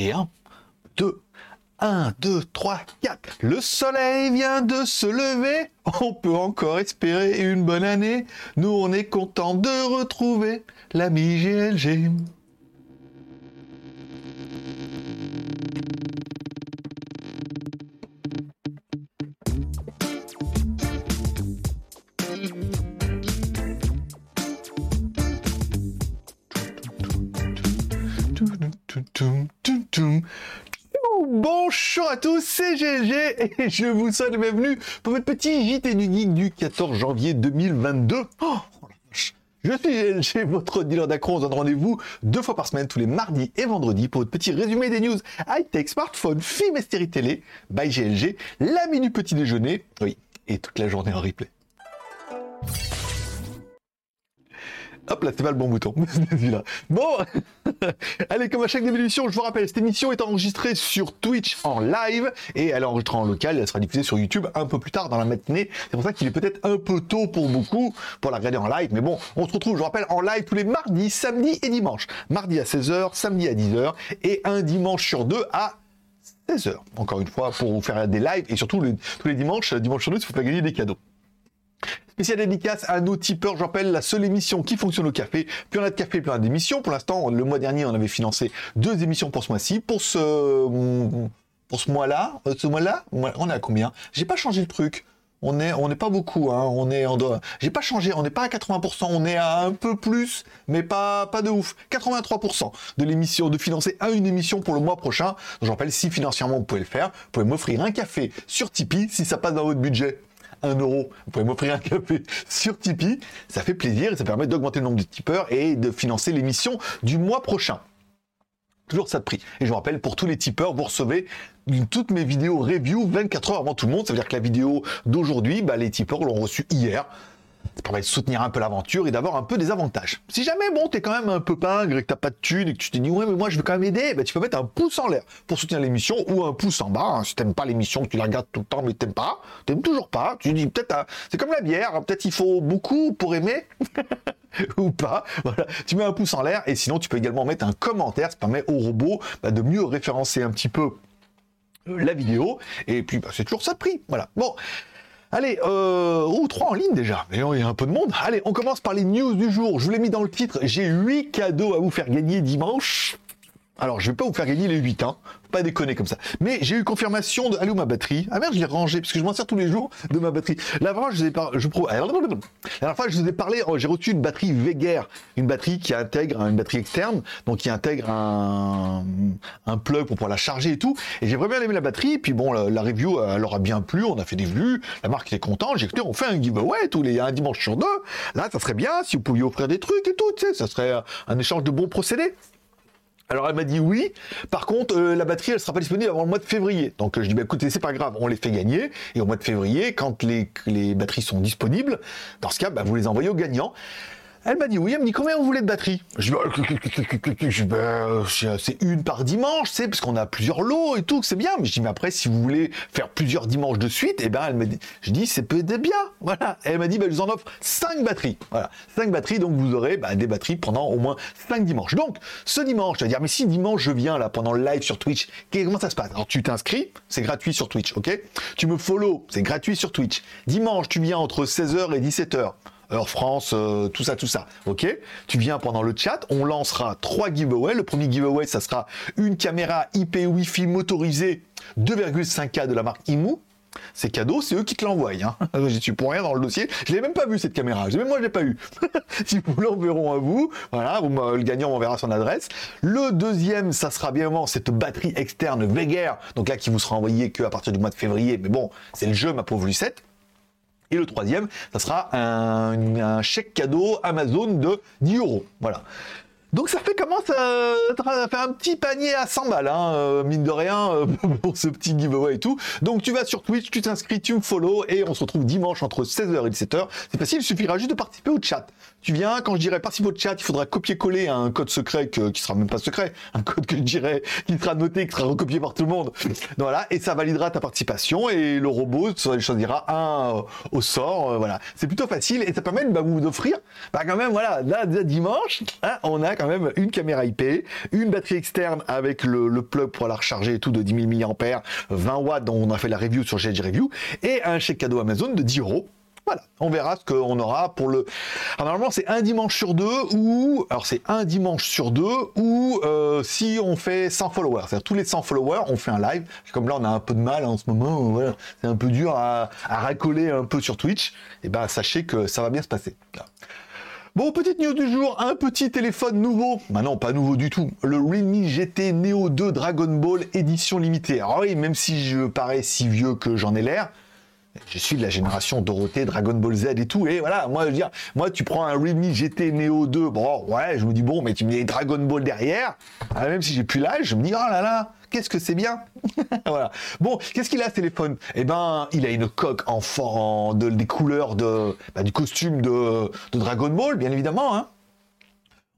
Et 1, 2, 1, 2, 3, 4. Le soleil vient de se lever. On peut encore espérer une bonne année. Nous, on est content de retrouver l'ami GLG. À tous, c'est GLG et je vous souhaite la bienvenue pour votre petit JT du Geek du 14 janvier 2022. Oh, je suis GLG, votre dealer d'accro. On donne rendez-vous deux fois par semaine, tous les mardis et vendredis, pour votre petit résumé des news high-tech, smartphone, film et série télé by GLG, la minute petit déjeuner, oui, et toute la journée en replay. Hop là, c'est pas le bon bouton. Bon, allez, comme à chaque début je vous rappelle, cette émission est enregistrée sur Twitch en live et elle est enregistrée en local. Elle sera diffusée sur YouTube un peu plus tard dans la matinée. C'est pour ça qu'il est peut-être un peu tôt pour beaucoup pour la regarder en live. Mais bon, on se retrouve, je vous rappelle, en live tous les mardis, samedis et dimanches. Mardi à 16h, samedi à 10h et un dimanche sur deux à 16h. Encore une fois, pour vous faire des lives et surtout tous les dimanches, dimanche sur deux, si vous pouvez gagner des cadeaux. Spécial dédicace à nos tipeurs, je la seule émission qui fonctionne au café. Plus on a de café, plus on a d'émissions. Pour l'instant, le mois dernier, on avait financé deux émissions pour ce mois-ci. Pour ce, pour ce mois-là, euh, ce mois-là, on est à combien? J'ai pas changé le truc. On est, on n'est pas beaucoup, hein. On est, j'ai pas changé. On n'est pas à 80%. On est à un peu plus, mais pas, pas de ouf. 83% de l'émission, de financer à une émission pour le mois prochain. je rappelle, si financièrement vous pouvez le faire, vous pouvez m'offrir un café sur Tipeee si ça passe dans votre budget. 1 euro, vous pouvez m'offrir un café sur Tipeee. Ça fait plaisir et ça permet d'augmenter le nombre de tipeurs et de financer l'émission du mois prochain. Toujours ça de prix. Et je vous rappelle, pour tous les tipeurs, vous recevez toutes mes vidéos review 24 heures avant tout le monde. Ça veut dire que la vidéo d'aujourd'hui, bah, les tipeurs l'ont reçue hier. Ça permet de soutenir un peu l'aventure et d'avoir un peu des avantages. Si jamais, bon, t'es quand même un peu pingre et que t'as pas de thunes et que tu te dis, ouais, mais moi, je veux quand même aider, bah, tu peux mettre un pouce en l'air pour soutenir l'émission ou un pouce en bas. Hein. si t'aimes pas l'émission, tu la regardes tout le temps, mais t'aimes pas, t'aimes toujours pas, tu dis, peut-être, c'est comme la bière, hein. peut-être il faut beaucoup pour aimer. ou pas. Voilà, tu mets un pouce en l'air et sinon tu peux également mettre un commentaire. Ça permet au robot bah, de mieux référencer un petit peu euh, la vidéo et puis bah, c'est toujours ça de prix. Voilà. Bon, Allez, euh, ou trois en ligne déjà. Mais il y a un peu de monde. Allez, on commence par les news du jour. Je vous l'ai mis dans le titre. J'ai huit cadeaux à vous faire gagner dimanche. Alors, je vais pas vous faire gagner les 8, hein. Faut pas déconner comme ça. Mais j'ai eu confirmation de. Où ma batterie Ah merde, je l'ai rangée, parce que je m'en sers tous les jours de ma batterie. La dernière je vous ai. Je... La dernière fois, je vous ai parlé. Oh, j'ai reçu une batterie Veger. Une batterie qui intègre une batterie externe. Donc, qui intègre un, plug pour pouvoir la charger et tout. Et j'ai vraiment aimé la batterie. Puis bon, la, review, elle aura bien plu. On a fait des vues. La marque était contente. J'ai écouté, on fait un giveaway tous les un dimanche sur deux. Là, ça serait bien si vous pouviez offrir des trucs et tout. Tu sais, ça serait un échange de bons procédés. Alors elle m'a dit oui. Par contre, euh, la batterie, elle sera pas disponible avant le mois de février. Donc euh, je dis bah écoutez, c'est pas grave, on les fait gagner. Et au mois de février, quand les, les batteries sont disponibles, dans ce cas, bah, vous les envoyez aux gagnants. Elle m'a dit oui, elle me dit combien vous voulez de batterie? Je dis bah, c'est une par dimanche, c'est parce qu'on a plusieurs lots et tout, c'est bien. Mais je dis mais après si vous voulez faire plusieurs dimanches de suite, et eh ben elle m'a dit, je dis c'est peut-être bien, voilà. elle m'a dit bah, je vous en offre 5 batteries, voilà, 5 batteries donc vous aurez bah, des batteries pendant au moins 5 dimanches. Donc ce dimanche, je vais dire mais si dimanche je viens là pendant le live sur Twitch, comment ça se passe? Alors tu t'inscris, c'est gratuit sur Twitch, ok? Tu me follow, c'est gratuit sur Twitch. Dimanche tu viens entre 16h et 17h heure France, euh, tout ça, tout ça. Ok? Tu viens pendant le chat, on lancera trois giveaways. Le premier giveaway, ça sera une caméra IP Wi-Fi motorisée 2,5K de la marque IMU. C'est cadeau, c'est eux qui te l'envoient. Hein. Je suis pour rien dans le dossier. Je l'ai même pas vu cette caméra. Même moi, je l'ai pas eu. si vous l'enverront à vous, voilà, le gagnant m'enverra son adresse. Le deuxième, ça sera bien évidemment cette batterie externe Veger. Donc là, qui vous sera envoyée que à partir du mois de février. Mais bon, c'est le jeu, ma pauvre Lucette. Et le troisième, ça sera un, chèque cadeau Amazon de 10 euros. Voilà. Donc ça fait comment ça, fait un petit panier à 100 balles, hein, euh, mine de rien, euh, pour ce petit giveaway et tout. Donc tu vas sur Twitch, tu t'inscris, tu me follow et on se retrouve dimanche entre 16h et 17h. C'est facile, il suffira juste de participer au chat. Tu viens, quand je dirais participe au chat, il faudra copier-coller un code secret que, qui sera même pas secret, un code que je dirais qui sera noté, qui sera recopié par tout le monde. Voilà, et ça validera ta participation et le robot choisira un euh, au sort. voilà, c'est plutôt facile et ça permet de bah, vous offrir, bah quand même, voilà, là, dimanche, hein, on a quand même une caméra IP, une batterie externe avec le, plug pour la recharger et tout de 10 000 mAh, 20 watts dont on a fait la review sur GG Review, et un chèque cadeau Amazon de 10 euros voilà, on verra ce qu'on aura pour le. Alors, normalement, c'est un dimanche sur deux ou. Alors, c'est un dimanche sur deux ou euh, si on fait 100 followers. C'est-à-dire, tous les 100 followers, on fait un live. Comme là, on a un peu de mal en ce moment. Voilà, c'est un peu dur à, racoler un peu sur Twitch. Et eh ben, sachez que ça va bien se passer. Bon, petite news du jour, un petit téléphone nouveau. Bah non, pas nouveau du tout. Le Realme GT Neo 2 Dragon Ball édition limitée. Alors oui, même si je parais si vieux que j'en ai l'air, je suis de la génération Dorothée, Dragon Ball Z et tout. Et voilà, moi, je veux dire, moi, tu prends un Realme GT Neo 2, bon, ouais, je me dis, bon, mais tu mets Dragon Ball derrière. Ah, même si j'ai plus l'âge, je me dis, oh là là, qu'est-ce que c'est bien. voilà. Bon, qu'est-ce qu'il a ce téléphone? Eh ben, il a une coque en, en de, des couleurs de, bah, du costume de, Dragon Ball, bien évidemment. Hein.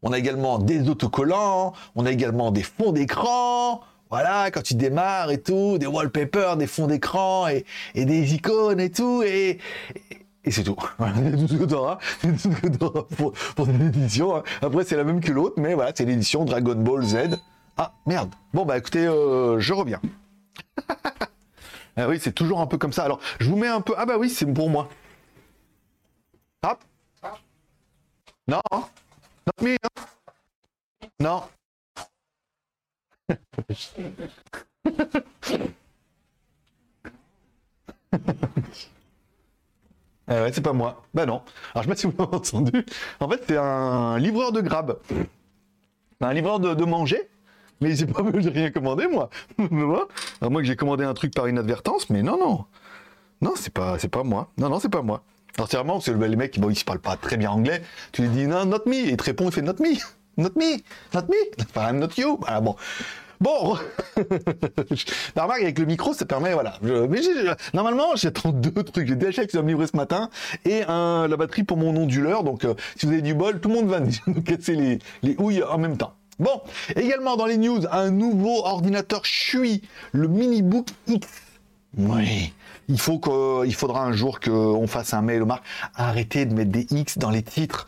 On a également des autocollants, on a également des fonds d'écran, voilà, quand tu démarres et tout, des wallpapers, des fonds d'écran et, des icônes et tout, et, et, c'est tout. Voilà, tout ce que tu auras, tout ce que tu auras pour, pour cette édition. Hein. Après, c'est la même que l'autre, mais voilà, c'est l'édition Dragon Ball Z. Ah, merde. Bon, bah écoutez, euh, je reviens. ah oui, c'est toujours un peu comme ça. Alors, je vous mets un peu... Ah bah oui, c'est pour moi. Hop. Non. Not me. Non. Eh ouais, c'est pas moi. Bah non. Alors je sais pas si vous m'avez entendu. En fait, c'est un livreur de grab. Un livreur de, manger. Mais j'ai pas rien commandé, moi. À moi que j'ai commandé un truc par inadvertance, mais non, non. Non, c'est pas, c'est pas moi. Non, non, c'est pas moi. Alors c'est les mecs, bon, ils parlent pas très bien anglais. Tu lui dis, non, not me. Et il te répond, il fait not me. Not me. Not me. Enfin, not you. Voilà, bon. Bon, la avec le micro, ça permet, voilà. mais normalement, j'attends deux trucs. J'ai DHL qui va me livrer ce matin et un, la batterie pour mon onduleur. Donc, euh, si vous avez du bol, tout le monde va nous casser les, les houilles en même temps. Bon, également dans les news, un nouveau ordinateur Shui, le MiniBook X. Oui, il, il faudra un jour qu'on fasse un mail aux marques. Arrêtez de mettre des X dans les titres.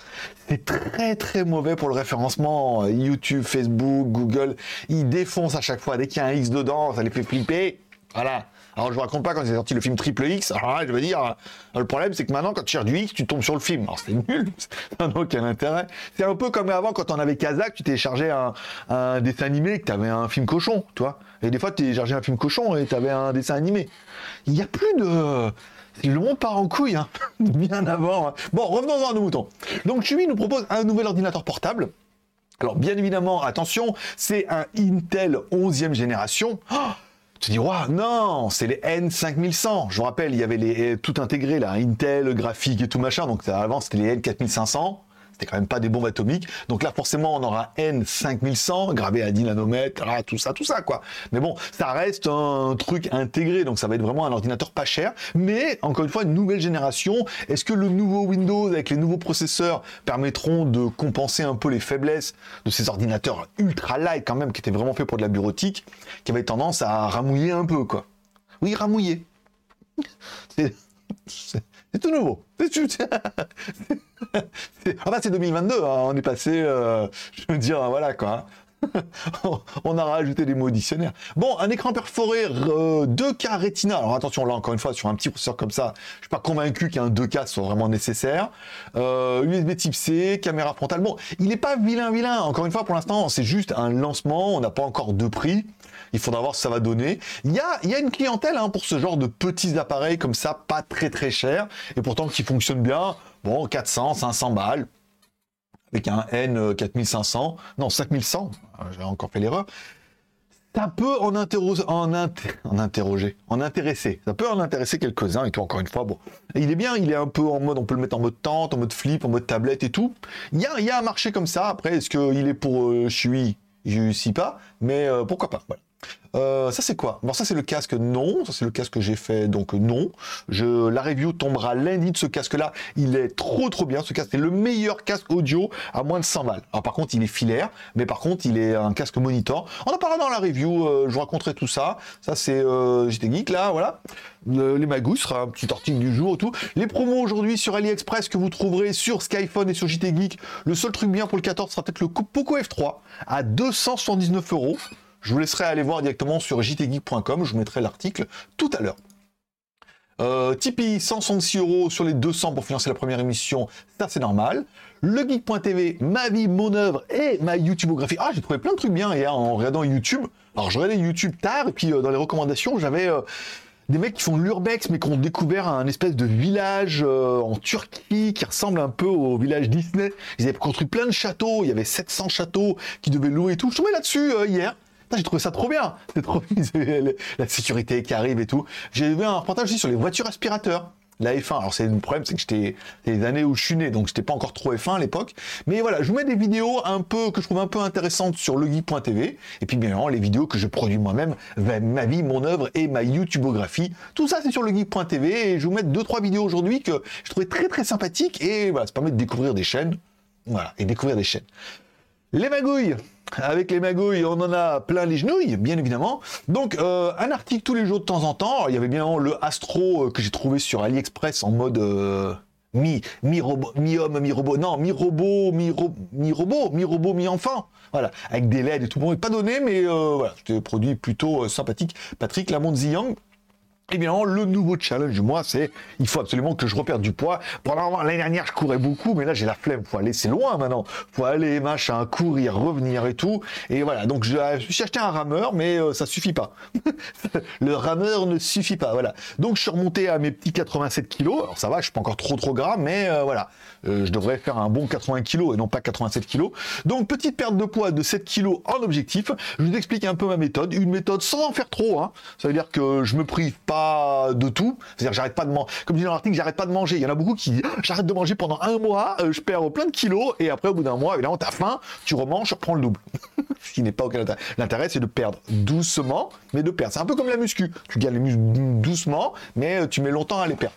C'est très très mauvais pour le référencement. YouTube, Facebook, Google, ils défoncent à chaque fois. Dès qu'il y a un X dedans, ça les fait flipper. Voilà. Alors je vous raconte pas quand c'est sorti le film Triple X. Alors je veux dire, le problème c'est que maintenant quand tu cherches du X, tu tombes sur le film. Alors c'est nul, ça n'a aucun intérêt. C'est un peu comme avant quand on avait Kazakh, tu téléchargeais un, un dessin animé, que tu avais un film cochon, tu vois. Et des fois tu téléchargeais un film cochon et tu avais un dessin animé. Il n'y a plus de... Le monde part en couille, hein. bien avant. Hein. Bon, revenons à nos moutons. Donc Chewy nous propose un nouvel ordinateur portable. Alors bien évidemment, attention, c'est un Intel 11e génération. Oh tu dis, waouh, non, c'est les N5100. Je vous rappelle, il y avait les, tout intégré là, Intel, graphique et tout machin. Donc avant, c'était les N4500 c'était quand même pas des bombes atomiques. Donc là, forcément, on aura N5100 gravé à 10 nanomètres, tout ça, tout ça, quoi. Mais bon, ça reste un truc intégré, donc ça va être vraiment un ordinateur pas cher. Mais encore une fois, une nouvelle génération. Est-ce que le nouveau Windows avec les nouveaux processeurs permettront de compenser un peu les faiblesses de ces ordinateurs ultra light quand même, qui étaient vraiment faits pour de la bureautique, qui avaient tendance à ramouiller un peu, quoi? Oui, ramouiller. tout nouveau. ah bah c'est 2022, hein. on est passé, euh, je veux dire, voilà quoi. on a rajouté des mots dictionnaires. Bon, un écran perforé 2K Retina. Alors attention, là encore une fois, sur un petit processeur comme ça, je suis pas convaincu qu'un 2K soit vraiment nécessaire. Euh, USB Type C, caméra frontale. Bon, il n'est pas vilain, vilain. Encore une fois, pour l'instant, c'est juste un lancement. On n'a pas encore de prix. Il faudra voir ce que ça va donner. Il y a, une clientèle hein, pour ce genre de petits appareils comme ça, pas très très cher, et pourtant qui fonctionnent bien. Bon, 400, 500 balles, avec un N 4500, euh, non 5100, euh, j'ai encore fait l'erreur. Ça peut en, interroger, en, interroger, en intéresser. Ça peut en intéresser quelques-uns et encore une fois. Bon, il est bien, il est un peu en mode, on peut le mettre en mode tente, en mode flip, en mode tablette et tout. Il y a, un marché comme ça. Après, est-ce qu'il est pour euh, je suis, je sais pas, mais pourquoi pas. Euh, ça c'est quoi? Bon ça c'est le casque non, ça c'est le casque que j'ai fait donc non. Je la review tombera lundi de ce casque là. Il est trop trop bien. Ce casque c'est le meilleur casque audio à moins de 100 balles. Alors par contre il est filaire, mais par contre il est un casque monitor. On en parlera dans la review. Euh, je vous raconterai tout ça. Ça c'est euh, j'étais geek là, voilà. les magouilles sera un petit article du jour et tout. Les promos aujourd'hui sur AliExpress que vous trouverez sur Skyphone et sur JT Geek. Le seul truc bien pour le 14 sera peut-être le Poco F3 à 279 euros. Je vous laisserai aller voir directement sur jtgeek.com, je vous mettrai l'article tout à l'heure. Euh, Tipeee, 166 euros sur les 200 pour financer la première émission, ça c'est normal. Le geek.tv, ma vie, mon œuvre et ma YouTubeographie. Ah, j'ai trouvé plein de trucs bien hier en regardant YouTube. Alors, je regardais YouTube tard et puis euh, dans les recommandations, j'avais euh, des mecs qui font l'urbex mais qui ont découvert un espèce de village en Turquie qui ressemble un peu au village Disney. Ils avaient construit plein de châteaux, il y avait 700 châteaux qui devaient louer et tout. Je tombais là-dessus hier j'ai trouvé ça trop bien. C'est trop la sécurité qui arrive et tout. J'ai vu un reportage aussi sur les voitures aspirateurs. La F1. Alors c'est le problème, c'est que j'étais les années où je suis né, donc j'étais pas encore trop F1 à l'époque. Mais voilà, je vous mets des vidéos un peu que je trouve un peu intéressantes sur leguy.tv. Et puis bien évidemment les vidéos que je produis moi-même, ma vie, mon œuvre et ma YouTubeographie. Tout ça c'est sur leguy.tv et je vous mets deux trois vidéos aujourd'hui que je trouvais très très sympathiques et voilà, ça permet de découvrir des chaînes. Voilà, et découvrir des chaînes. Les magouilles avec les magouilles, on en a plein les genouilles, bien évidemment. Donc, euh, un article tous les jours de temps en temps. il y avait bien le Astro euh, que j'ai trouvé sur AliExpress en mode euh, mi, mi robot, mi homme, mi robot. Non, mi robot, mi, robot, mi robot, mi enfant. Voilà, avec des LED et tout. Bon, pas donné, mais voilà, c'était produit plutôt sympathique. Patrick Lamont Young Évidemment, le nouveau challenge du mois, c'est il faut absolument que je reperde du poids. Pendant l'année dernière, je courais beaucoup, mais là j'ai la flemme. Faut aller, c'est loin maintenant. Faut aller, machin, courir, revenir et tout. Et voilà. Donc je, suis acheté un rameur, mais euh, ça suffit pas. le rameur ne suffit pas. Voilà. Donc je suis remonté à mes petits 87 kilos. Alors ça va, je suis pas encore trop trop gras, mais euh, voilà. Euh, je devrais faire un bon 80 kilos et non pas 87 kilos. Donc petite perte de poids de 7 kilos en objectif. Je vous explique un peu ma méthode. Une méthode sans en faire trop. Hein. Ça veut dire que je me prive pas de tout. C'est-à-dire, j'arrête pas de manger. Comme dit dans l'article, j'arrête pas de manger. Il y en a beaucoup qui disent, j'arrête de manger pendant un mois, euh, je perds plein de kilos, et après, au bout d'un mois, évidemment, t'as faim, tu remanges, tu reprends le double. Ce qui n'est pas aucun intérêt. L'intérêt, c'est de perdre doucement, mais de perdre. C'est un peu comme la muscu. Tu gagnes les muscles doucement, mais euh, tu mets longtemps à les perdre.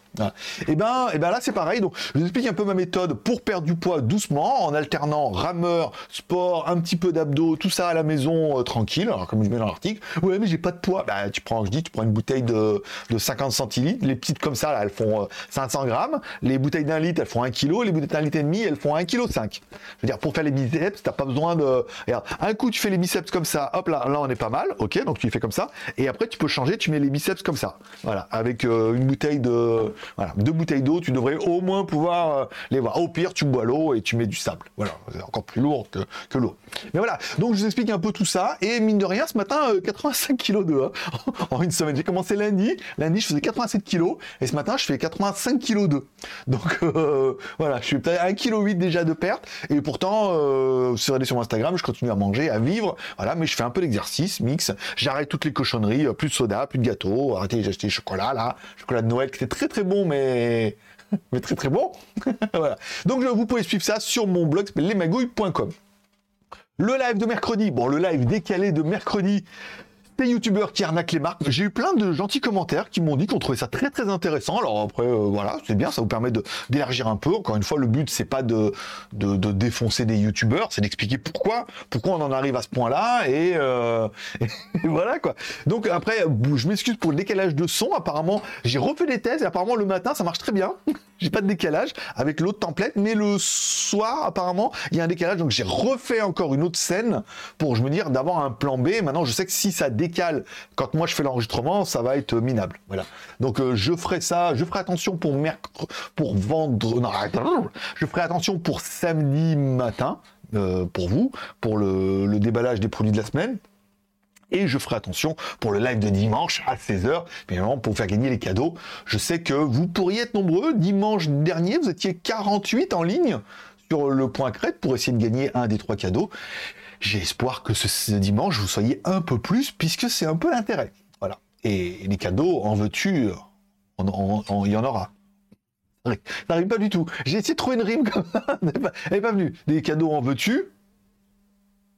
Et ben, et ben là, c'est pareil. Donc, je vous explique un peu ma méthode pour perdre du poids doucement, en alternant rameur, sport, un petit peu d'abdos, tout ça à la maison, euh, tranquille. Alors, comme je mets dans l'article, ouais, mais j'ai pas de poids. Bah, tu prends, je dis, tu prends une bouteille de, de 50 centilitres. Les petites comme ça, là, elles font 500 euh, grammes. Les bouteilles d'un litre, elles font 1 kg. Les bouteilles d'un litre et demi, elles font 1 kg 5. Je veux dire, pour faire les biceps, t'as pas besoin de. Regarde, un coup, tu fais les biceps comme ça. Hop là, là, on est pas mal. Ok, donc tu les fais comme ça. Et après, tu peux changer. Tu mets les biceps comme ça. Voilà, avec euh, une bouteille de, voilà, deux bouteilles d'eau. Tu devrais au moins pouvoir euh, les voir. Au pire, tu bois l'eau et tu mets du sable. Voilà, c'est encore plus lourd que, l'eau. Mais voilà. Donc, je vous explique un peu tout ça. Et mine de rien, ce matin, 85 kg de hein, en une semaine. J'ai commencé lundi. Lundi, je faisais 87 kg et ce matin je fais 85 kg 2. Donc euh, voilà, je suis peut-être 1 kg 8 déjà de perte et pourtant euh, sur Instagram, je continue à manger, à vivre, voilà, mais je fais un peu d'exercice, mix, j'arrête toutes les cochonneries, euh, plus de soda, plus de gâteau, arrêtez, j'ai acheté chocolat là, chocolat de Noël qui était très très bon mais mais très très bon. voilà. Donc vous pouvez suivre ça sur mon blog lesmagouilles.com. Le live de mercredi, bon le live décalé de mercredi, des youtubeurs qui arnaquent les marques. J'ai eu plein de gentils commentaires qui m'ont dit qu'on trouvait ça très très intéressant. Alors après, euh, voilà, c'est bien, ça vous permet d'élargir un peu. Encore une fois, le but c'est pas de, de, défoncer des youtubeurs, c'est d'expliquer pourquoi, pourquoi on en arrive à ce point-là et, euh, voilà quoi. Donc après, je m'excuse pour le décalage de son. Apparemment, j'ai refait des thèses et apparemment le matin ça marche très bien. j'ai pas de décalage avec l'autre template, mais le soir apparemment il y a un décalage. Donc j'ai refait encore une autre scène pour je me dire d'avoir un plan B. Maintenant je sais que si ça décale quand moi je fais l'enregistrement, ça va être minable. Voilà. Donc euh, je ferai ça, je ferai attention pour mercredi, pour vendre, je ferai attention pour samedi matin euh, pour vous, pour le déballage des produits de la semaine. Et je ferai attention pour le live de dimanche à 16h, évidemment pour faire gagner les cadeaux. Je sais que vous pourriez être nombreux. Dimanche dernier, vous étiez 48 en ligne sur le point crête pour essayer de gagner un des trois cadeaux. J'ai espoir que ce, dimanche, vous soyez un peu plus, puisque c'est un peu l'intérêt. Voilà. Et les cadeaux, en veux-tu, il y en aura. Ça n'arrive pas du tout. J'ai essayé de trouver une rime comme ça. Elle n'est pas, venue. Des cadeaux en veux-tu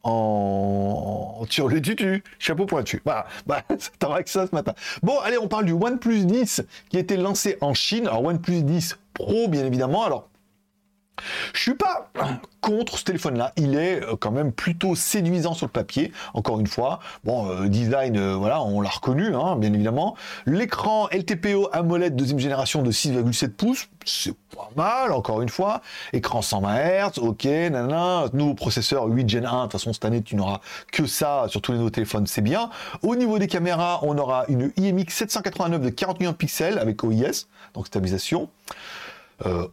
en sur le tutu, chapeau pointu. Voilà, bah, t'auras que ça ce matin. Bon, allez, on parle du OnePlus 10 qui a été lancé en Chine. Alors OnePlus 10 Pro, bien évidemment. Alors je suis pas contre ce téléphone-là. Il est euh, quand même plutôt séduisant sur le papier. Encore une fois, bon euh, design, euh, voilà, on l'a reconnu, hein, bien évidemment. L'écran LTPO AMOLED deuxième génération de 6,7 pouces, c'est pas mal. Encore une fois, écran 120 Hz, ok, nanana. Nouveau processeur 8 Gen 1. De toute façon, cette année, tu n'auras que ça sur tous les nouveaux téléphones, c'est bien. Au niveau des caméras, on aura une IMX 789 de 40 millions de pixels avec OIS, donc stabilisation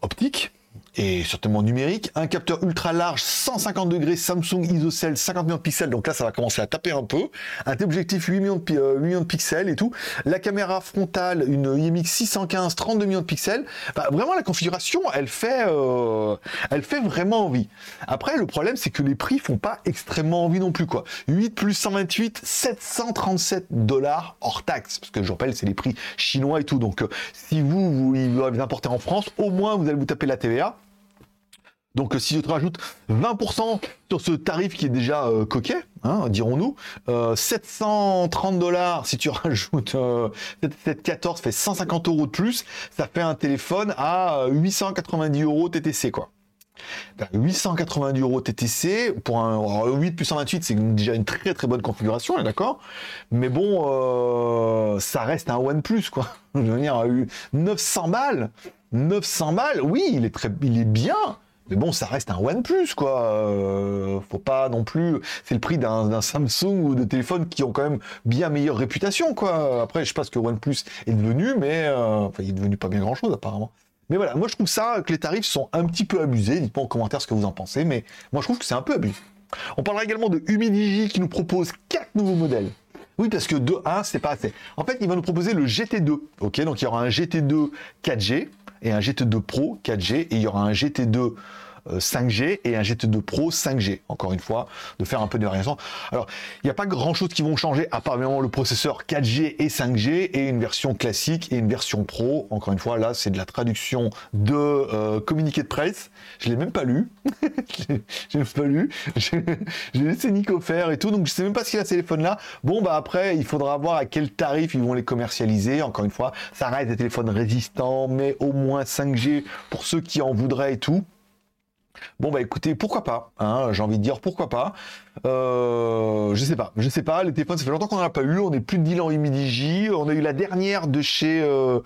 optique et certainement numérique, un capteur ultra large 150 degrés Samsung ISOCELL 50 millions de pixels, donc là ça va commencer à taper un peu, un objectif 8 millions, de, euh, millions de pixels et tout, la caméra frontale une IMX 615 32 millions de pixels, bah, vraiment la configuration elle fait, euh, elle fait vraiment envie. Après le problème c'est que les prix font pas extrêmement envie non plus quoi. 8 plus 128, 737 dollars hors taxe, parce que je rappelle c'est les prix chinois et tout, donc euh, si vous, vous, vous les importez en France, au moins vous allez vous taper la TVA. Donc si je te rajoute 20% sur ce tarif qui est déjà euh, coquet, hein, dirons-nous, 730 euh, dollars si tu rajoutes euh, 714 fait 150 euros de plus, ça fait un téléphone à 890 euros TTC quoi. 890 euros TTC pour un 8 plus 128, c'est déjà une très très bonne configuration, d'accord. Mais bon, euh, ça reste un OnePlus quoi. Je veux dire, 900 balles, 900 balles, oui, il est très, il est bien mais bon, ça reste un OnePlus, quoi. Euh, faut pas non plus. C'est le prix d'un Samsung ou de téléphones qui ont quand même bien meilleure réputation, quoi. Après, je sais pas ce que OnePlus est devenu, mais euh, il est devenu pas bien grand-chose apparemment. Mais voilà, moi je trouve ça que les tarifs sont un petit peu abusés. Dites-moi en commentaire ce que vous en pensez, mais moi je trouve que c'est un peu abusé. On parlera également de Humidigi qui nous propose quatre nouveaux modèles. Oui, parce que 2.1, c'est pas assez. En fait, il va nous proposer le GT2. Ok, donc il y aura un GT2 4G et un GT2 Pro 4G et il y aura un GT2 5G euh, et un GT2 Pro 5G. Encore une fois, de faire un peu de variation. Alors, il n'y a pas grand chose qui vont changer, à part le processeur 4G et 5G et une version classique et une version Pro. Encore une fois, là, c'est de la traduction de euh, communiqué de presse. Je l'ai même pas lu. je l'ai pas lu. J'ai laissé Nico faire et tout, donc je sais même pas qu'il a ce téléphone-là. Bon, bah après, il faudra voir à quel tarif ils vont les commercialiser. Encore une fois, ça reste des téléphones résistants, mais au moins 5G pour ceux qui en voudraient et tout. Bon bah écoutez, pourquoi pas hein, J'ai envie de dire pourquoi pas. Euh, je sais pas, je sais pas. Les téléphones, ça fait longtemps qu'on n'en a pas eu. On n'est plus de deal en Imidigi. On a eu la dernière de chez euh.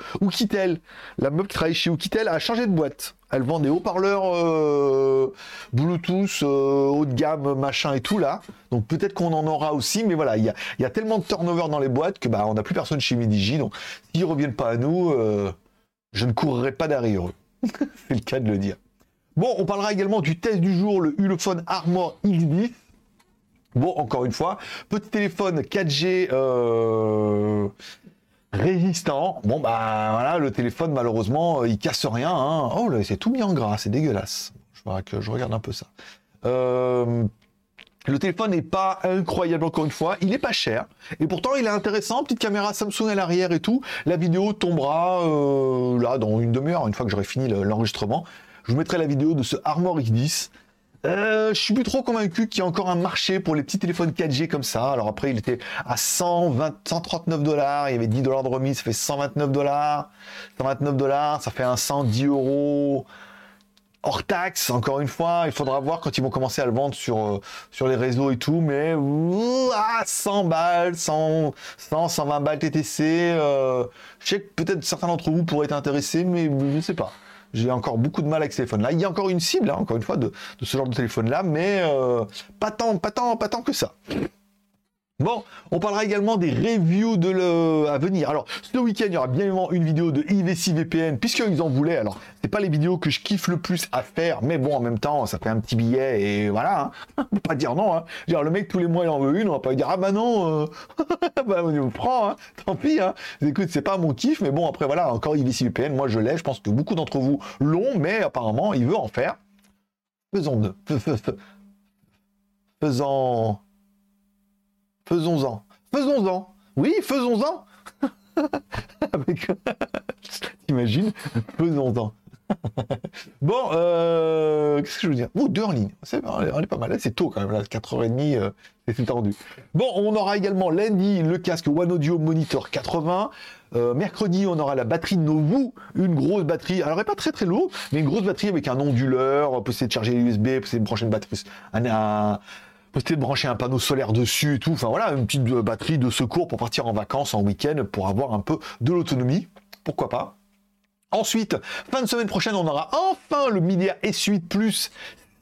La meuf qui travaille chez Oukitel a changé de boîte. Elle vend des haut-parleurs euh, Bluetooth euh, haut de gamme, machin et tout là. Donc peut-être qu'on en aura aussi, mais voilà, il y a, tellement de turnover dans les boîtes que bah on n'a plus personne chez Imidigi. Donc s'ils reviennent pas à nous, je ne courrai pas derrière eux. C'est le cas de le dire. Bon, on parlera également du test du jour, le Ulefone Armor X10. Bon, encore une fois, petit téléphone 4G euh, résistant. Bon, bah voilà, le téléphone, malheureusement, euh, il casse rien. Hein. Oh, là, c'est tout mis en gras, c'est dégueulasse. Je vois que je regarde un peu ça. Euh, le téléphone n'est pas incroyable encore une fois, il est pas cher et pourtant il est intéressant, petite caméra Samsung à l'arrière et tout. La vidéo tombera là dans une demi-heure une fois que j'aurai fini l'enregistrement. Je vous mettrai la vidéo de ce Armor X10. Euh, je suis plus trop convaincu qu'il y a encore un marché pour les petits téléphones 4G comme ça. Alors après, il était à 120, 139 dollars, il y avait 10 dollars de remise, ça fait 129 dollars. 129 dollars, ça fait un 110 euros hors taxe. Encore une fois, il faudra voir quand ils vont commencer à le vendre sur, euh, sur les réseaux et tout. Mais à 100 balles, 100, 100 120 balles TTC. Euh, je sais que peut-être certains d'entre vous pourraient être intéressés, mais je ne sais pas. J'ai encore beaucoup de mal avec ce téléphone-là. Il y a encore une cible, hein, encore une fois, de, ce genre de téléphone-là, mais euh, pas tant, pas tant, pas tant que ça. On parlera également des reviews de le... à venir. Alors, ce week-end, il y aura bien évidemment une vidéo de IVC VPN, puisqu'ils en voulaient. Alors, c'est pas les vidéos que je kiffe le plus à faire, mais bon, en même temps, ça fait un petit billet et voilà. Hein. Peut pas dire non. Hein. Le mec, tous les mois, il en veut une. On va pas lui dire, ah bah non, euh... bah, on vous prend, hein. tant pis. Hein. Écoute, c'est pas mon kiff, mais bon, après, voilà, encore IVC VPN, moi je l'ai. Je pense que beaucoup d'entre vous l'ont, mais apparemment, il veut en faire. Faisons-le. Faisons. Faisons-en. Faisons-en. Oui, faisons-en. Avec... T'imagines Faisons-en. bon, euh, qu'est-ce que je veux dire? Deux en ligne. C'est, on est pas mal. C'est tôt quand même, là, 4h30, euh, c'est tendu. Bon, on aura également lundi le casque One Audio Monitor 80. Euh, mercredi, on aura la batterie Novu, une grosse batterie. Alors, elle n'est pas très très lourde, mais une grosse batterie avec un onduleur, possibilité de charger l'USB, possibilité de brancher batterie, de brancher un panneau solaire dessus et tout. Enfin voilà, une petite batterie de secours pour partir en vacances, en week-end, pour avoir un peu de l'autonomie. Pourquoi pas? Ensuite, fin de semaine prochaine, on aura enfin le Media S8 Plus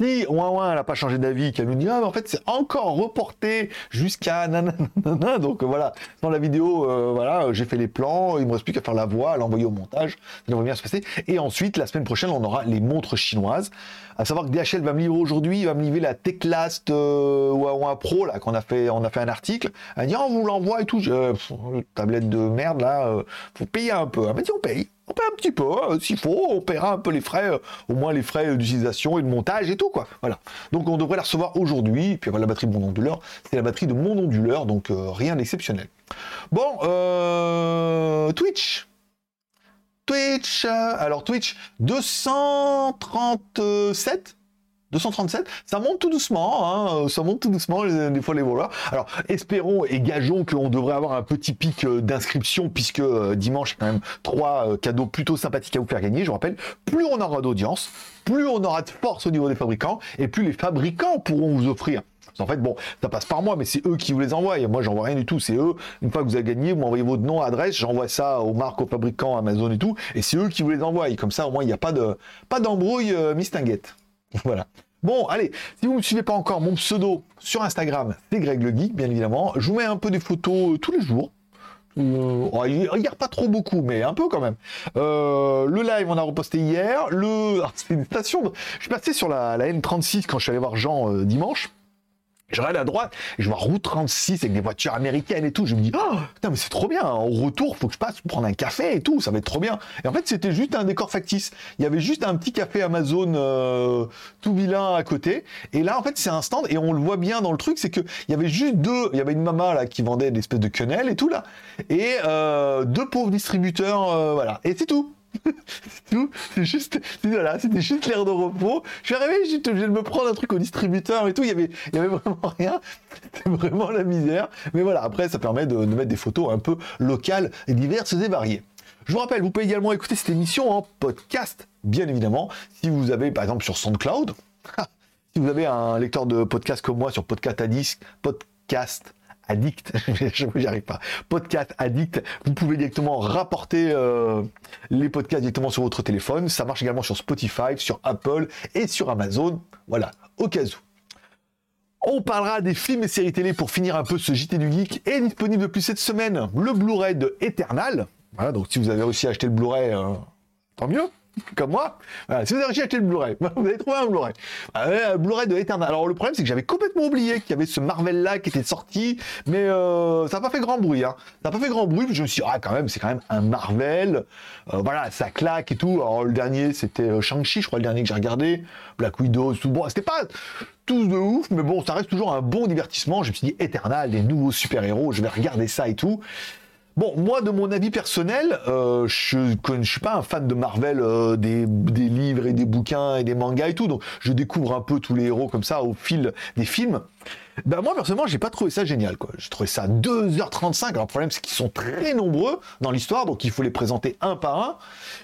si ouin n'a pas changé d'avis, qu'elle nous dit ah mais en fait c'est encore reporté jusqu'à nanana, donc euh, voilà dans la vidéo euh, voilà j'ai fait les plans, il me reste plus qu'à faire la voix, à l'envoyer au montage, ça va bien se passer. Et ensuite la semaine prochaine on aura les montres chinoises. À savoir que DHL va me livrer aujourd'hui, il va me livrer la Teclast euh, Pro là qu'on a fait, on a fait un article. Elle dit oh, on vous l'envoie et tout, tablette de merde là, euh, faut payer un peu. Elle m'a dit on paye on paie un petit peu, hein, s'il faut, on paiera un peu les frais, euh, au moins les frais d'utilisation et de montage et tout, quoi. Voilà. Donc on devrait la recevoir aujourd'hui, puis voilà la batterie de mon onduleur, c'est la batterie de mon onduleur, donc euh, rien d'exceptionnel. Bon, euh, Twitch. Twitch, alors Twitch, 237 237, ça monte tout doucement, hein, ça monte tout doucement des fois les voleurs. Alors espérons et gageons qu'on devrait avoir un petit pic euh, d'inscription puisque euh, dimanche quand même trois euh, cadeaux plutôt sympathiques à vous faire gagner. Je vous rappelle, plus on aura d'audience, plus on aura de force au niveau des fabricants et plus les fabricants pourront vous offrir. En fait, bon, ça passe par moi, mais c'est eux qui vous les envoient. Moi, j'envoie rien du tout. C'est eux. Une fois que vous avez gagné, vous m'envoyez votre nom, adresse, j'envoie ça aux marques, aux fabricants, Amazon et tout, et c'est eux qui vous les envoient. Comme ça, au moins, il n'y a pas de pas d'embrouille euh, mistinguette. Voilà. Bon, allez, si vous ne me suivez pas encore, mon pseudo sur Instagram, c'est Greg le Geek, bien évidemment. Je vous mets un peu des photos euh, tous les jours. Euh, oh, n'y a pas trop beaucoup, mais un peu quand même. Euh, le live, on a reposté hier. Le, c'est une station. Je suis passé sur la, la, N36 quand je suis allé voir Jean dimanche. Je regarde à droite, je vois route 36 avec des voitures américaines et tout. Je me dis, oh, putain, mais c'est trop bien. Au retour, faut que je passe prendre un café et tout. Ça va être trop bien. Et en fait, c'était juste un décor factice. Il y avait juste un petit café Amazon euh, tout vilain à côté. Et là, en fait, c'est un stand et on le voit bien dans le truc, c'est que il y avait juste deux. Il y avait une maman là qui vendait des espèces de quenelles et tout là, et euh, deux pauvres distributeurs, euh, voilà. Et c'est tout c'est juste, voilà, c'était juste l'air de repos. Je suis arrivé, j'étais obligé de me prendre un truc au distributeur et tout. Il y avait, il y avait vraiment rien. C'était vraiment la misère. Mais voilà, après, ça permet de, mettre des photos un peu locales et diverses et variées. Je vous rappelle, vous pouvez également écouter cette émission en podcast, bien évidemment. Si vous avez, par exemple, sur SoundCloud, si vous avez un lecteur de podcast comme moi sur Podcast Addict, Podcast addict, je n'y arrive pas, podcast addict, vous pouvez directement rapporter euh, les podcasts directement sur votre téléphone. Ça marche également sur Spotify, sur Apple et sur Amazon. Voilà, au cas où. On parlera des films et séries télé pour finir un peu ce JT du Geek. Et disponible depuis cette semaine le Blu-ray de Eternal. Voilà, donc si vous avez réussi à acheter le Blu-ray, euh, tant mieux comme moi. si vous avez réussi le Blu-ray, vous avez trouvé un Blu-ray. un Blu-ray de Eternal. Alors le problème, c'est que j'avais complètement oublié qu'il y avait ce Marvel-là qui était sorti, mais euh, ça n'a pas fait grand bruit. Hein. Ça n'a pas fait grand bruit, je me suis dit, ah quand même, c'est quand même un Marvel. Euh, voilà, ça claque et tout. Alors le dernier, c'était euh, Shang-Chi, je crois, le dernier que j'ai regardé. Black Widow, tout. Bon, c'était pas tous de ouf, mais bon, ça reste toujours un bon divertissement. Je me suis dit, Eternal, des nouveaux super-héros, je vais regarder ça et tout. Bon, moi, de mon avis personnel, euh, je ne suis pas un fan de Marvel, euh, des, livres et des bouquins et des mangas et tout, donc je découvre un peu tous les héros comme ça au fil des films. Ben moi personnellement j'ai pas trouvé ça génial quoi. J'ai trouvé ça 2h35. Alors le problème c'est qu'ils sont très nombreux dans l'histoire donc il faut les présenter un par un.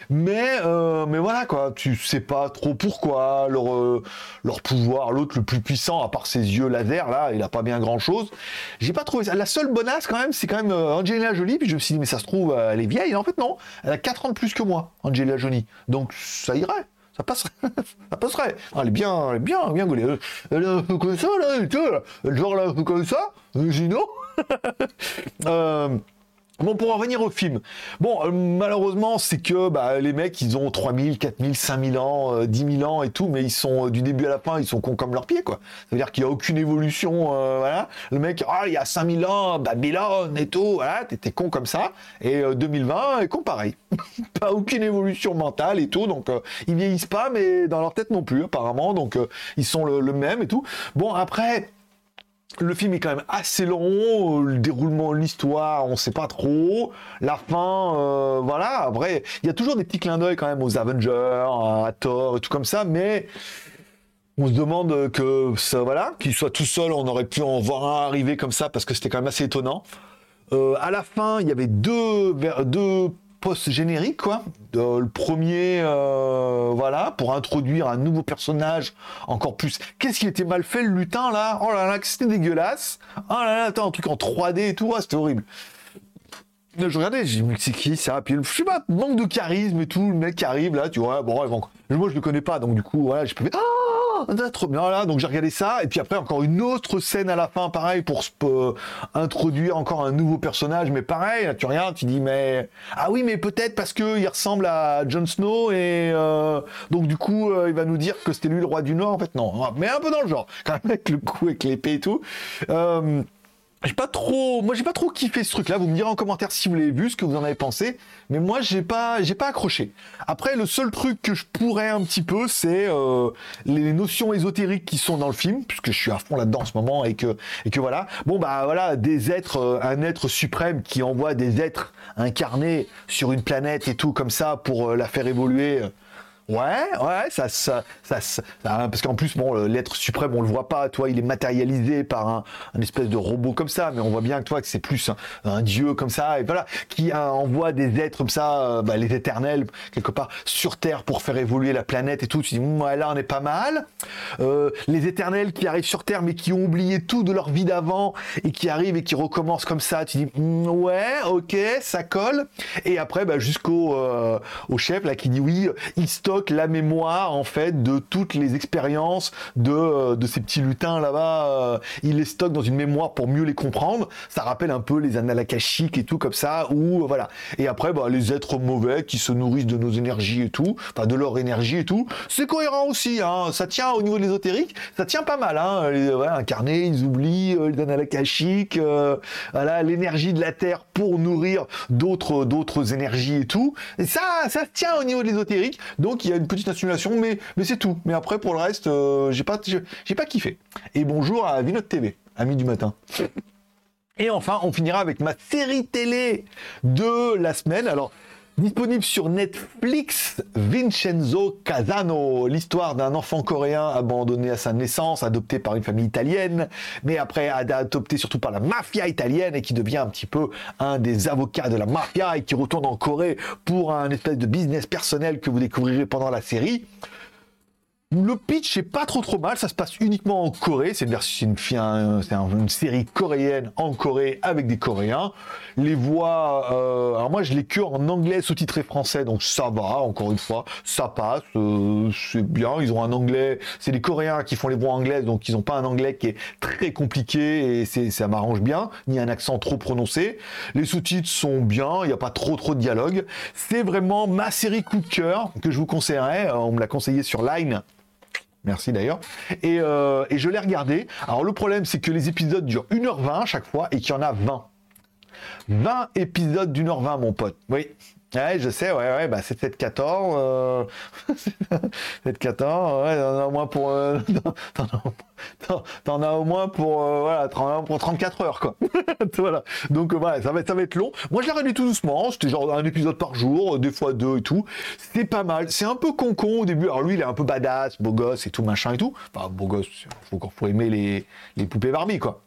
Mais euh, mais voilà quoi, tu sais pas trop pourquoi leur euh, leur pouvoir, l'autre le plus puissant à part ses yeux laser là, il a pas bien grand chose. J'ai pas trouvé ça. La seule bonasse quand même c'est quand même euh, Angelina Jolie puis je me suis dit mais ça se trouve elle est vieille. en fait non, elle a 4 ans de plus que moi Angelina Jolie. Donc ça irait ça passerait. ça passerait. Ah, elle est bien, elle est bien, bien gaulée. Elle est un peu comme ça, là, elle, elle genre là, comme ça, sinon. euh, Bon, pour en revenir au film. Bon, euh, malheureusement, c'est que bah, les mecs, ils ont 3000, 4000, 5000 ans, euh, 10 000 ans et tout, mais ils sont euh, du début à la fin, ils sont cons comme leurs pieds, quoi. Ça veut dire qu'il n'y a aucune évolution, euh, voilà. Le mec, ah, il y a 5000 ans, Babylone et tout, voilà, t'étais con comme ça. Et 2020, est con pareil. pas aucune évolution mentale et tout, donc ils vieillissent pas, mais dans leur tête non plus, apparemment, donc ils sont le même et tout. Bon, après le film est quand même assez long, le déroulement l'histoire, on sait pas trop. La fin, euh, voilà. Après, il y a toujours des petits clins d'œil quand même aux Avengers, à Thor tout comme ça, mais on se demande que ça, voilà, qu'il soit tout seul, on aurait pu en voir un arriver comme ça parce que c'était quand même assez étonnant. Euh, à la fin, il y avait deux, deux post-générique, quoi. le premier, euh, voilà, pour introduire un nouveau personnage encore plus. Qu'est-ce qui était mal fait, le lutin, là? Oh là là, c'était dégueulasse. Oh là là, attends, un truc en 3D et tout, c'était horrible. Je regardais, j'ai dit, c'est qui ça? Puis je sais pas, manque de charisme et tout, le mec qui arrive là, tu vois, bon, moi je le connais pas, donc du coup, voilà, j'ai pas fait, trop bien là, donc j'ai regardé ça, et puis après encore une autre scène à la fin, pareil, pour euh, introduire encore un nouveau personnage, mais pareil, tu regardes, tu dis, mais ah oui, mais peut-être parce que il ressemble à Jon Snow, et euh, donc du coup, euh, il va nous dire que c'était lui le roi du Nord, en fait, non, mais un peu dans le genre, quand même avec le coup, avec l'épée et tout. J'ai pas trop, moi j'ai pas trop kiffé ce truc-là. Vous me direz en commentaire si vous l'avez vu, ce que vous en avez pensé. Mais moi j'ai pas, j'ai pas accroché. Après, le seul truc que je pourrais un petit peu, c'est euh, les notions ésotériques qui sont dans le film, puisque je suis à fond là-dedans en ce moment et que et que voilà. Bon bah voilà, des êtres, euh, un être suprême qui envoie des êtres incarnés sur une planète et tout comme ça pour euh, la faire évoluer Ouais, ouais, ça, ça, ça, parce qu'en plus, bon, l'être suprême, on le voit pas, toi, il est matérialisé par un, espèce de robot comme ça, mais on voit bien que toi, que c'est plus un, dieu comme ça, et voilà, qui envoie des êtres comme ça, euh, bah, les éternels, quelque part, sur Terre pour faire évoluer la planète et tout. Tu dis, ouais, là, on est pas mal. Euh, les éternels qui arrivent sur Terre, mais qui ont oublié tout de leur vie d'avant et qui arrivent et qui recommencent comme ça, tu dis, ouais, ok, ça colle. Et après, bah, jusqu'au euh, chef, là, qui dit, oui, la mémoire en fait de toutes les expériences de, euh, de ces petits lutins là-bas. Euh, il les stocke dans une mémoire pour mieux les comprendre. Ça rappelle un peu les annales akashiques et tout comme ça. Ou euh, voilà. Et après, bah, les êtres mauvais qui se nourrissent de nos énergies et tout, enfin de leur énergie et tout. C'est cohérent aussi. Hein. Ça tient au niveau de l'ésotérique, ça tient pas mal. Hein. Les, incarnés, ils oublient les annales akashiques. voilà, l'énergie de la terre pour nourrir d'autres d'autres énergies et tout. Ça, ça tient au niveau de l'ésotérique. Donc il y a une petite assimilation, mais, mais c'est tout. Mais après, pour le reste, euh, j'ai pas, j'ai pas kiffé. Et bonjour à Vinote TV, ami du matin. Et enfin, on finira avec ma série télé de la semaine. Alors, Disponible sur Netflix, Vincenzo Casano, l'histoire d'un enfant coréen abandonné à sa naissance, adopté par une famille italienne, mais après adopté surtout par la mafia italienne et qui devient un petit peu un des avocats de la mafia et qui retourne en Corée pour un espèce de business personnel que vous découvrirez pendant la série. Le pitch est pas trop trop mal, ça se passe uniquement en Corée, c'est une, série coréenne en Corée avec des Coréens. Les voix, euh, alors moi je l'ai que en anglais sous-titré français, donc ça va, encore une fois, ça passe, euh, c'est bien, ils ont un anglais, c'est les Coréens qui font les voix anglaises, donc ils n'ont pas un anglais qui est très compliqué et ça m'arrange bien, ni un accent trop prononcé. Les sous-titres sont bien, il n'y a pas trop trop de dialogue. C'est vraiment ma série coup de cœur que je vous conseillerais, on me l'a conseillé sur Line Merci d'ailleurs. Euh, et, je l'ai regardé. Alors le problème, c'est que les épisodes durent 1h20 à chaque fois et qu'il y en a 20. 20 épisodes d'une heure 20, mon pote. Oui. Ouais, je sais, ouais, ouais, bah c'est 7-14. Euh... 7-14, ouais, t'en as au moins pour. Euh... T'en as au moins pour, euh, voilà, pour 34 heures, quoi. voilà. Donc, euh, voilà, ça va, ça va être long. Moi, je l'ai regardé tout doucement. C'était genre un épisode par jour, des fois deux et tout. C'est pas mal. C'est un peu con-con au début. Alors, lui, il est un peu badass, beau gosse et tout, machin et tout. Enfin, beau gosse, faut, faut aimer les, les poupées Barbie, quoi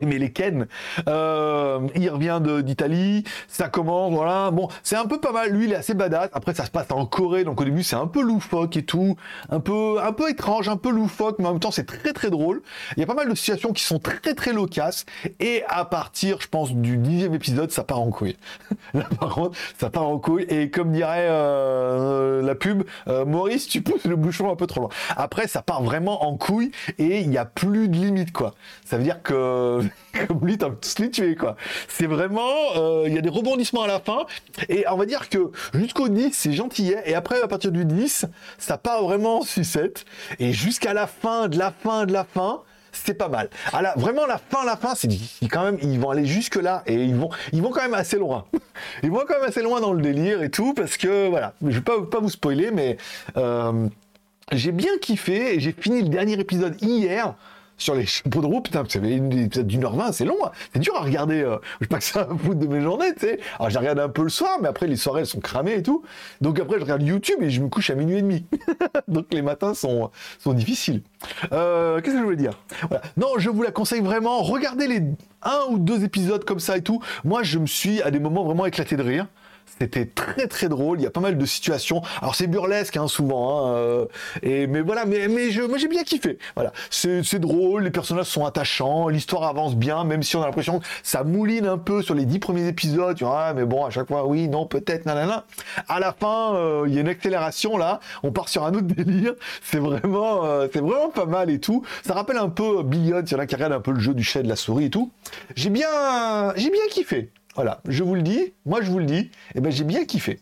aimer les Ken. Euh, il revient d'Italie, ça commence, voilà. Bon, c'est un peu pas mal. Lui, il est assez badass. Après, ça se passe en Corée, donc au début, c'est un peu loufoque et tout, un peu, un peu étrange, un peu loufoque, mais en même temps, c'est très très drôle. Il y a pas mal de situations qui sont très très loquaces. Et à partir, je pense, du dixième épisode, ça part en couille. Là, par contre, ça part en couille. Et comme dirait euh, pub, euh, Maurice, tu pousses le bouchon un peu trop loin. Après, ça part vraiment en couille et il n'y a plus de limite, quoi. Ça veut dire que comme lui, t'as tous les quoi. C'est vraiment, euh, il y a des rebondissements à la fin, et on va dire que jusqu'au 10, c'est gentillet, et après, à partir du 10, ça part vraiment en sucette, et jusqu'à la fin, de la fin, de la fin, c'est pas mal. Vraiment la fin, la fin, c'est quand même, ils vont aller jusque là et ils vont, ils quand même assez loin. Ils vont quand même assez loin dans le délire et tout parce que voilà, je vais pas, pas vous spoiler, mais euh, j'ai bien kiffé et j'ai fini le dernier épisode hier sur les chapeaux de roue. Putain, c'est une épisode d'une heure vingt, c'est long. Hein. C'est dur à regarder. Euh, je passe un bout de mes journées, tu sais. Alors, j'ai regardé un peu le soir, mais après, les soirées, elles sont cramées et tout. Donc, après, je regarde YouTube et je me couche à minuit et demi. Donc, les matins sont, sont difficiles. Euh, qu'est-ce que je voulais dire? Non, je vous la conseille vraiment. Regardez les un ou deux épisodes comme ça et tout. Moi, je me suis à des moments vraiment éclaté de rire. C'était très très drôle. Il y a pas mal de situations. Alors c'est burlesque hein, souvent. Hein, euh, et mais voilà, mais, mais je, moi j'ai bien kiffé. Voilà, c'est drôle. Les personnages sont attachants. L'histoire avance bien, même si on a l'impression que ça mouline un peu sur les dix premiers épisodes. Tu vois, mais bon, à chaque fois, oui, non, peut-être, nanana. À la fin, euh, il y a une accélération là. On part sur un autre délire. C'est vraiment, euh, c'est vraiment pas mal et tout. Ça rappelle un peu Billion. Il y en a qui regardent un peu le jeu du chat de la souris et tout. J'ai bien, j'ai bien kiffé. Voilà, je vous le dis, moi je vous le dis, et eh ben j'ai bien kiffé.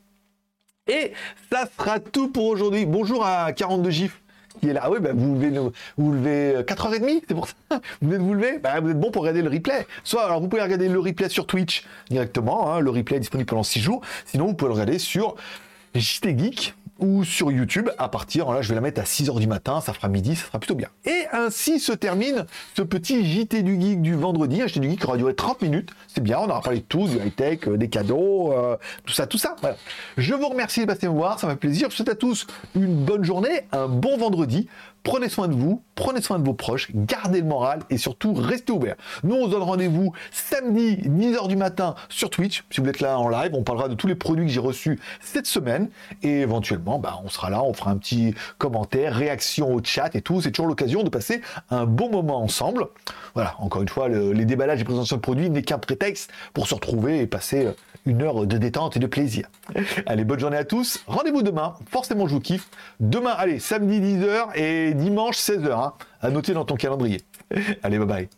Et ça sera tout pour aujourd'hui. Bonjour à 42 gifs qui est là. Ah oui, ben vous levez, vous levez 4h30, c'est pour ça. Vous venez de vous lever, ben vous êtes bon pour regarder le replay. Soit, alors vous pouvez regarder le replay sur Twitch directement, hein, le replay est disponible pendant 6 jours. Sinon, vous pouvez le regarder sur JT Geek, ou sur YouTube à partir, là je vais la mettre à 6h du matin, ça fera midi, ça sera plutôt bien. Et ainsi se termine ce petit JT du Geek du vendredi, un JT du Geek qui aura duré 30 minutes, c'est bien, on aura parlé de tout, du high-tech, euh, des cadeaux, euh, tout ça, tout ça. Je vous remercie de passer me voir, ça m'a plaisir, je vous souhaite à tous une bonne journée, un bon vendredi, Prenez soin de vous, prenez soin de vos proches, gardez le moral et surtout restez ouverts. Nous, on se donne rendez-vous samedi 10h du matin sur Twitch. Si vous êtes là en live, on parlera de tous les produits que j'ai reçus cette semaine et éventuellement, bah, on sera là, on fera un petit commentaire, réaction au chat et tout. C'est toujours l'occasion de passer un bon moment ensemble. Voilà, encore une fois, les déballages et présentations de produits n'est qu'un prétexte pour se retrouver et passer euh, une heure de détente et de plaisir. Allez, bonne journée à tous. Rendez-vous demain. Forcément, je vous kiffe. Demain, allez, samedi 10h et dimanche 16h. Hein, à noter dans ton calendrier. Allez, bye bye.